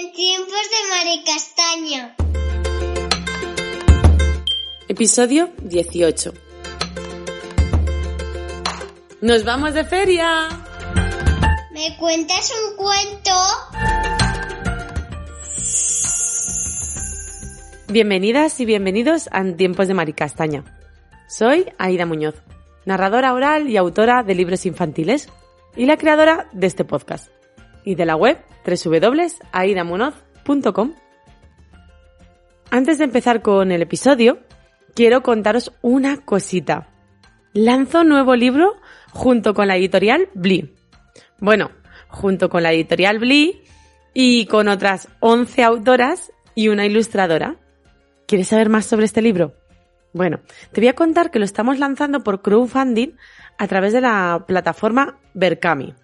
En tiempos de Maricastaña. Episodio 18. ¡Nos vamos de feria! ¿Me cuentas un cuento? Bienvenidas y bienvenidos a En Tiempos de Maricastaña. Soy Aida Muñoz, narradora oral y autora de libros infantiles y la creadora de este podcast y de la web www.aidamunoz.com. Antes de empezar con el episodio, quiero contaros una cosita. Lanzo nuevo libro junto con la editorial Bli. Bueno, junto con la editorial Bli y con otras 11 autoras y una ilustradora. ¿Quieres saber más sobre este libro? Bueno, te voy a contar que lo estamos lanzando por crowdfunding a través de la plataforma Berkami.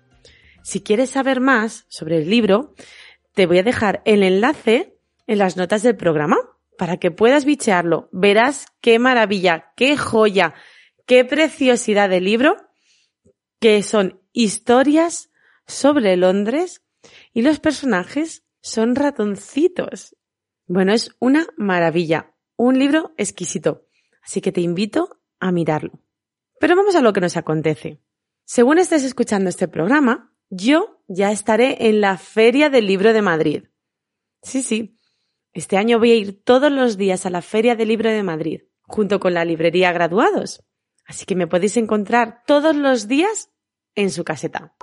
Si quieres saber más sobre el libro, te voy a dejar el enlace en las notas del programa para que puedas bichearlo. Verás qué maravilla, qué joya, qué preciosidad de libro, que son historias sobre Londres y los personajes son ratoncitos. Bueno, es una maravilla, un libro exquisito, así que te invito a mirarlo. Pero vamos a lo que nos acontece. Según estés escuchando este programa, yo ya estaré en la Feria del Libro de Madrid. Sí, sí. Este año voy a ir todos los días a la Feria del Libro de Madrid, junto con la librería Graduados. Así que me podéis encontrar todos los días en su caseta.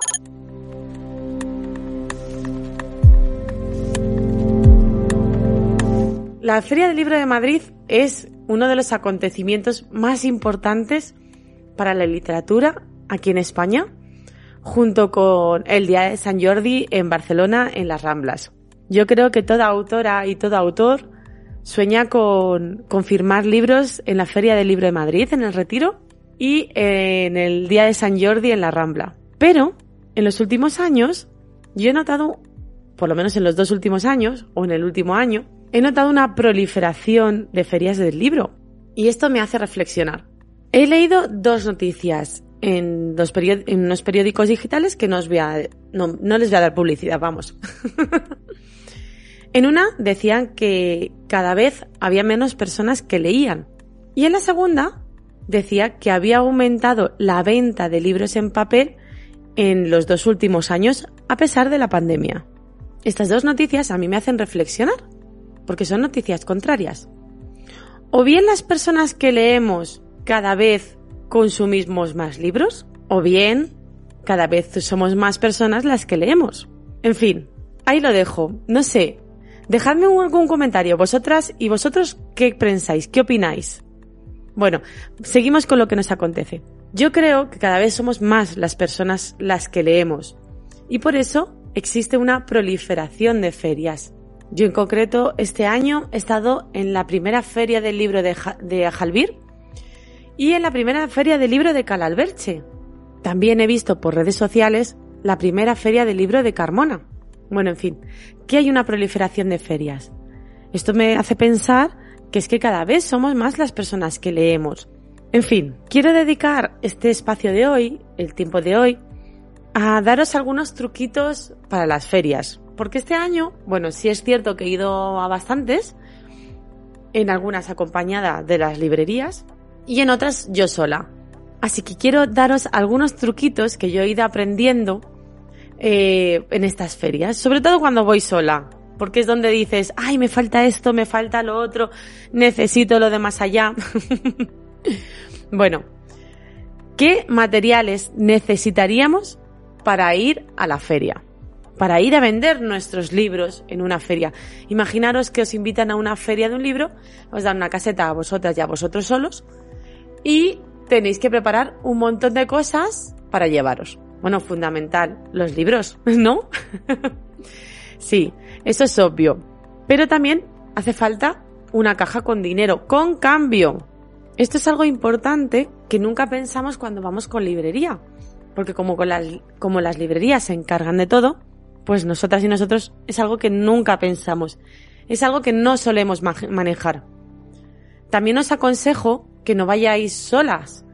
La Feria del Libro de Madrid es uno de los acontecimientos más importantes para la literatura aquí en España, junto con el Día de San Jordi en Barcelona en las Ramblas. Yo creo que toda autora y todo autor sueña con, con firmar libros en la Feria del Libro de Madrid, en el Retiro, y en el Día de San Jordi en la Rambla. Pero, en los últimos años, yo he notado, por lo menos en los dos últimos años, o en el último año, he notado una proliferación de ferias del libro. Y esto me hace reflexionar. He leído dos noticias en, unos periódicos digitales que no les voy a dar publicidad, vamos. en una decían que cada vez había menos personas que leían. Y en la segunda decía que había aumentado la venta de libros en papel en los dos últimos años a pesar de la pandemia. Estas dos noticias a mí me hacen reflexionar, porque son noticias contrarias. O bien las personas que leemos cada vez consumimos más libros, o bien cada vez somos más personas las que leemos. En fin, ahí lo dejo. No sé. Dejadme algún comentario, vosotras y vosotros, ¿qué pensáis? ¿Qué opináis? Bueno, seguimos con lo que nos acontece. Yo creo que cada vez somos más las personas las que leemos y por eso existe una proliferación de ferias. Yo en concreto este año he estado en la primera feria del libro de, de Ajalbir y en la primera feria del libro de Calalberche. También he visto por redes sociales la primera feria del libro de Carmona. Bueno, en fin, que hay una proliferación de ferias. Esto me hace pensar que es que cada vez somos más las personas que leemos. En fin, quiero dedicar este espacio de hoy, el tiempo de hoy, a daros algunos truquitos para las ferias. Porque este año, bueno, sí es cierto que he ido a bastantes, en algunas acompañada de las librerías y en otras yo sola. Así que quiero daros algunos truquitos que yo he ido aprendiendo eh, en estas ferias, sobre todo cuando voy sola, porque es donde dices, ay, me falta esto, me falta lo otro, necesito lo de más allá. bueno, ¿qué materiales necesitaríamos para ir a la feria? Para ir a vender nuestros libros en una feria. Imaginaros que os invitan a una feria de un libro, os dan una caseta a vosotras y a vosotros solos, y tenéis que preparar un montón de cosas para llevaros. Bueno, fundamental, los libros, ¿no? Sí, eso es obvio. Pero también hace falta una caja con dinero, con cambio. Esto es algo importante que nunca pensamos cuando vamos con librería. Porque como, con las, como las librerías se encargan de todo, pues nosotras y nosotros es algo que nunca pensamos. Es algo que no solemos manejar. También os aconsejo que no vayáis solas,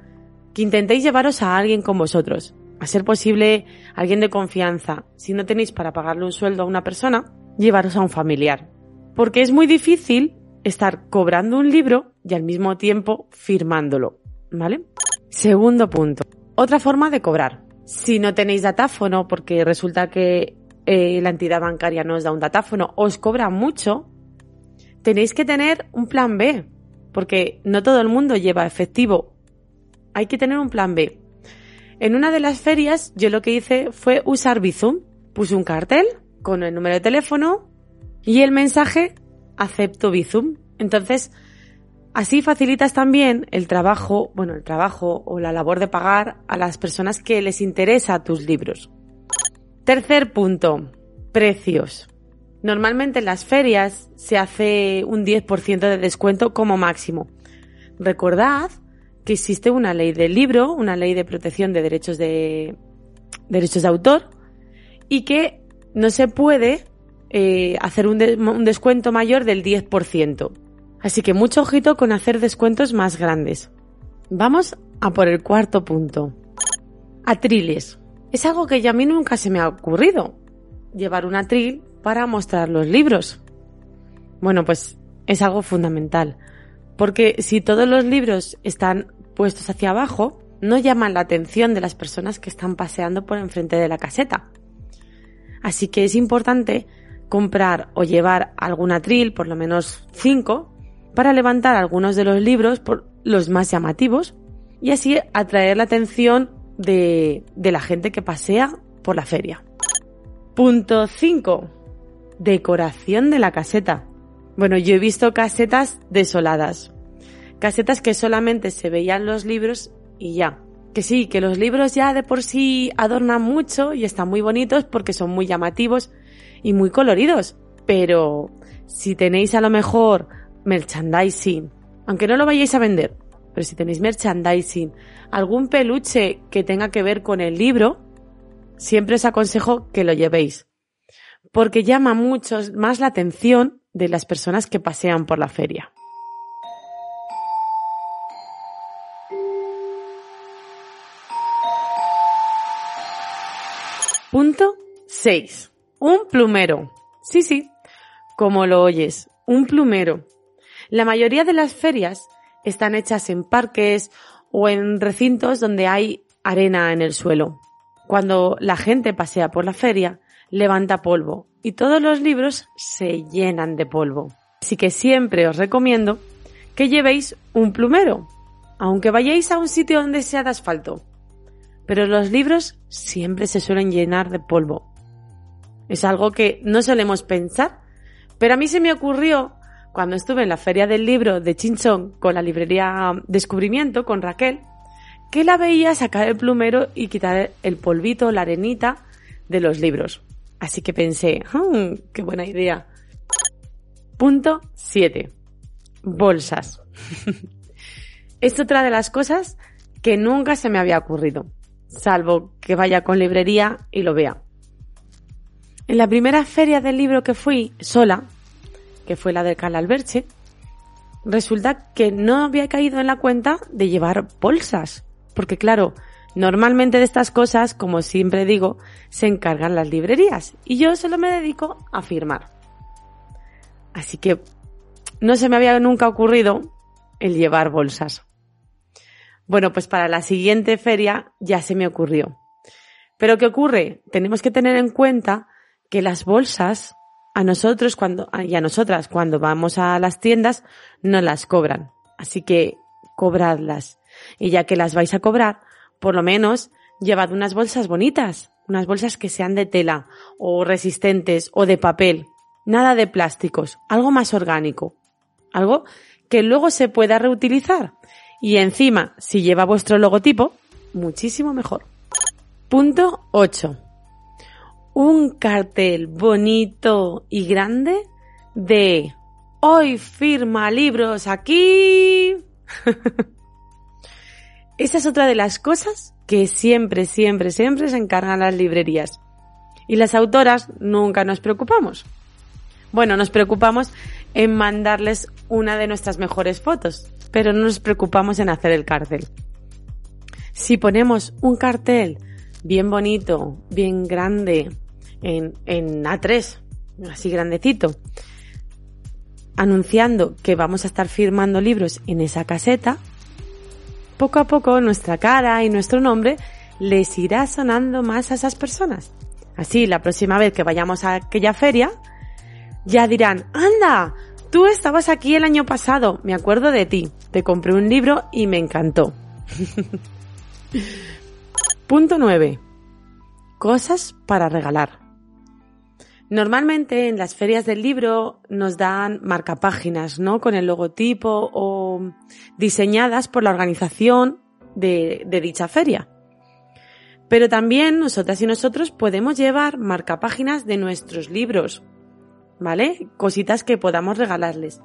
que intentéis llevaros a alguien con vosotros. A ser posible, alguien de confianza. Si no tenéis para pagarle un sueldo a una persona, llevaros a un familiar. Porque es muy difícil estar cobrando un libro y al mismo tiempo firmándolo. ¿Vale? Segundo punto. Otra forma de cobrar. Si no tenéis datáfono, porque resulta que eh, la entidad bancaria no os da un datáfono, os cobra mucho, tenéis que tener un plan B, porque no todo el mundo lleva efectivo. Hay que tener un plan B. En una de las ferias yo lo que hice fue usar Bizum. Puse un cartel con el número de teléfono y el mensaje acepto Bizum. Entonces, así facilitas también el trabajo, bueno, el trabajo o la labor de pagar a las personas que les interesa tus libros. Tercer punto, precios. Normalmente en las ferias se hace un 10% de descuento como máximo. Recordad que existe una ley del libro, una ley de protección de derechos de derechos de autor y que no se puede eh, hacer un, un descuento mayor del 10%. Así que mucho ojito con hacer descuentos más grandes. Vamos a por el cuarto punto. Atriles. Es algo que ya a mí nunca se me ha ocurrido. Llevar un atril para mostrar los libros. Bueno, pues es algo fundamental. Porque si todos los libros están puestos hacia abajo, no llaman la atención de las personas que están paseando por enfrente de la caseta. Así que es importante comprar o llevar algún atril, por lo menos cinco, para levantar algunos de los libros, por los más llamativos, y así atraer la atención de, la gente que pasea por la feria. Punto 5. Decoración de la caseta. Bueno, yo he visto casetas desoladas. Casetas que solamente se veían los libros y ya. Que sí, que los libros ya de por sí adornan mucho y están muy bonitos porque son muy llamativos y muy coloridos. Pero si tenéis a lo mejor merchandising, aunque no lo vayáis a vender, pero si tenéis merchandising, algún peluche que tenga que ver con el libro, siempre os aconsejo que lo llevéis, porque llama mucho más la atención de las personas que pasean por la feria. Punto 6. Un plumero. Sí, sí, como lo oyes, un plumero. La mayoría de las ferias están hechas en parques o en recintos donde hay arena en el suelo. Cuando la gente pasea por la feria, levanta polvo y todos los libros se llenan de polvo. Así que siempre os recomiendo que llevéis un plumero, aunque vayáis a un sitio donde sea de asfalto. Pero los libros siempre se suelen llenar de polvo. Es algo que no solemos pensar, pero a mí se me ocurrió cuando estuve en la feria del libro de Chinchón con la librería Descubrimiento, con Raquel, que la veía sacar el plumero y quitar el polvito, la arenita de los libros. Así que pensé, hmm, qué buena idea. Punto 7. Bolsas. es otra de las cosas que nunca se me había ocurrido, salvo que vaya con librería y lo vea. En la primera feria del libro que fui sola, que fue la de Calalberche, resulta que no había caído en la cuenta de llevar bolsas. Porque claro, normalmente de estas cosas, como siempre digo, se encargan las librerías y yo solo me dedico a firmar. Así que no se me había nunca ocurrido el llevar bolsas. Bueno, pues para la siguiente feria ya se me ocurrió. Pero ¿qué ocurre? Tenemos que tener en cuenta que las bolsas a nosotros cuando, y a nosotras cuando vamos a las tiendas no las cobran. Así que cobradlas. Y ya que las vais a cobrar, por lo menos llevad unas bolsas bonitas, unas bolsas que sean de tela o resistentes o de papel. Nada de plásticos, algo más orgánico. Algo que luego se pueda reutilizar. Y encima, si lleva vuestro logotipo, muchísimo mejor. Punto 8 un cartel bonito y grande de Hoy firma libros aquí. Esa es otra de las cosas que siempre, siempre, siempre se encargan las librerías. Y las autoras nunca nos preocupamos. Bueno, nos preocupamos en mandarles una de nuestras mejores fotos, pero no nos preocupamos en hacer el cartel. Si ponemos un cartel bien bonito, bien grande, en, en A3, así grandecito, anunciando que vamos a estar firmando libros en esa caseta, poco a poco nuestra cara y nuestro nombre les irá sonando más a esas personas. Así, la próxima vez que vayamos a aquella feria, ya dirán, anda, tú estabas aquí el año pasado, me acuerdo de ti, te compré un libro y me encantó. Punto 9. Cosas para regalar. Normalmente en las ferias del libro nos dan marcapáginas, ¿no? Con el logotipo o diseñadas por la organización de, de dicha feria. Pero también nosotras y nosotros podemos llevar marcapáginas de nuestros libros, ¿vale? Cositas que podamos regalarles.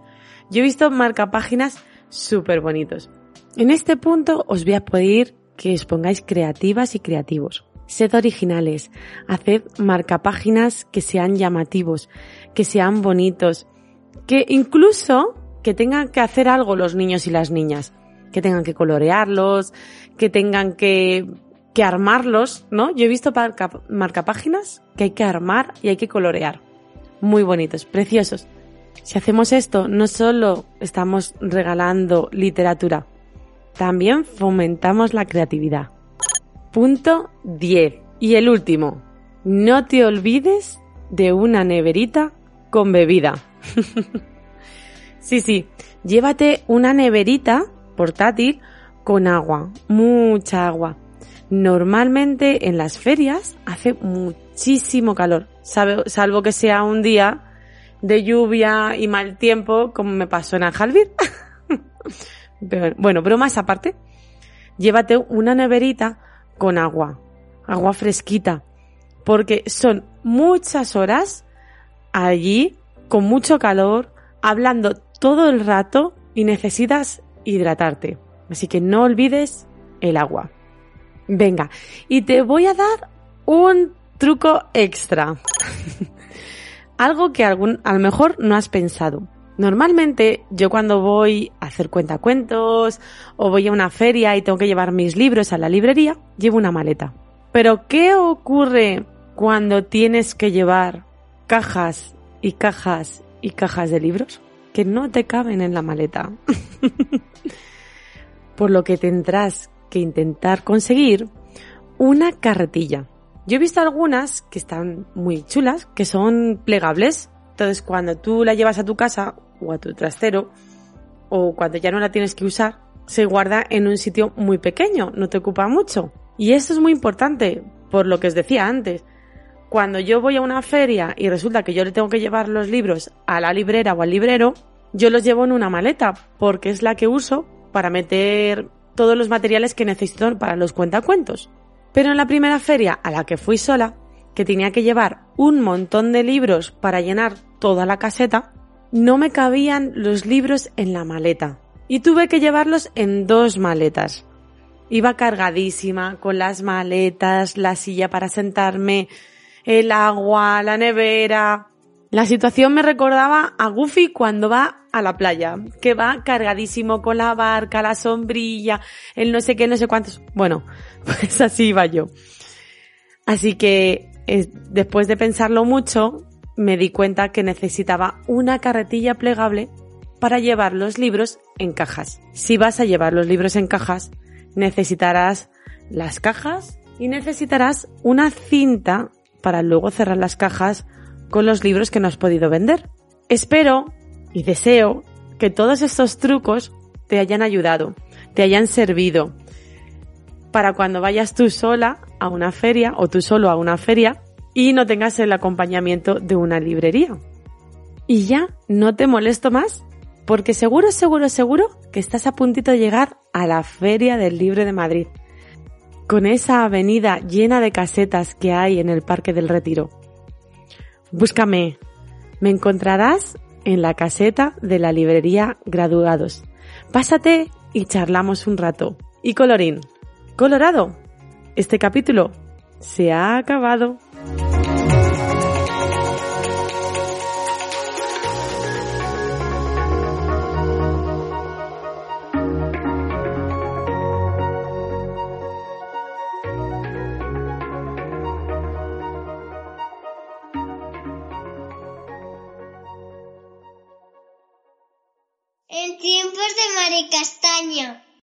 Yo he visto marcapáginas súper bonitos. En este punto os voy a pedir que os pongáis creativas y creativos. Sed originales, haced marcapáginas que sean llamativos, que sean bonitos, que incluso que tengan que hacer algo los niños y las niñas, que tengan que colorearlos, que tengan que, que armarlos, ¿no? Yo he visto marcapáginas que hay que armar y hay que colorear. Muy bonitos, preciosos. Si hacemos esto, no solo estamos regalando literatura, también fomentamos la creatividad. Punto 10. Y el último. No te olvides de una neverita con bebida. sí, sí. Llévate una neverita portátil con agua. Mucha agua. Normalmente en las ferias hace muchísimo calor. Salvo que sea un día de lluvia y mal tiempo como me pasó en Aljalbir. bueno, pero más aparte, llévate una neverita con agua, agua fresquita, porque son muchas horas allí con mucho calor, hablando todo el rato y necesitas hidratarte. Así que no olvides el agua. Venga, y te voy a dar un truco extra. Algo que algún, a lo mejor no has pensado. Normalmente yo cuando voy a hacer cuentacuentos o voy a una feria y tengo que llevar mis libros a la librería, llevo una maleta. Pero ¿qué ocurre cuando tienes que llevar cajas y cajas y cajas de libros que no te caben en la maleta? Por lo que tendrás que intentar conseguir una carretilla. Yo he visto algunas que están muy chulas, que son plegables entonces, cuando tú la llevas a tu casa o a tu trastero, o cuando ya no la tienes que usar, se guarda en un sitio muy pequeño, no te ocupa mucho. Y esto es muy importante, por lo que os decía antes. Cuando yo voy a una feria y resulta que yo le tengo que llevar los libros a la librera o al librero, yo los llevo en una maleta, porque es la que uso para meter todos los materiales que necesito para los cuentacuentos. Pero en la primera feria a la que fui sola, que tenía que llevar un montón de libros para llenar toda la caseta, no me cabían los libros en la maleta y tuve que llevarlos en dos maletas. Iba cargadísima con las maletas, la silla para sentarme, el agua, la nevera. La situación me recordaba a Goofy cuando va a la playa, que va cargadísimo con la barca, la sombrilla, el no sé qué, no sé cuántos. Bueno, pues así iba yo. Así que después de pensarlo mucho, me di cuenta que necesitaba una carretilla plegable para llevar los libros en cajas. Si vas a llevar los libros en cajas, necesitarás las cajas y necesitarás una cinta para luego cerrar las cajas con los libros que no has podido vender. Espero y deseo que todos estos trucos te hayan ayudado, te hayan servido para cuando vayas tú sola a una feria o tú solo a una feria y no tengas el acompañamiento de una librería. Y ya no te molesto más porque seguro, seguro, seguro que estás a puntito de llegar a la Feria del Libro de Madrid. con esa avenida llena de casetas que hay en el Parque del Retiro. Búscame. Me encontrarás en la caseta de la librería Graduados. Pásate y charlamos un rato. Y colorín. Colorado. Este capítulo se ha acabado.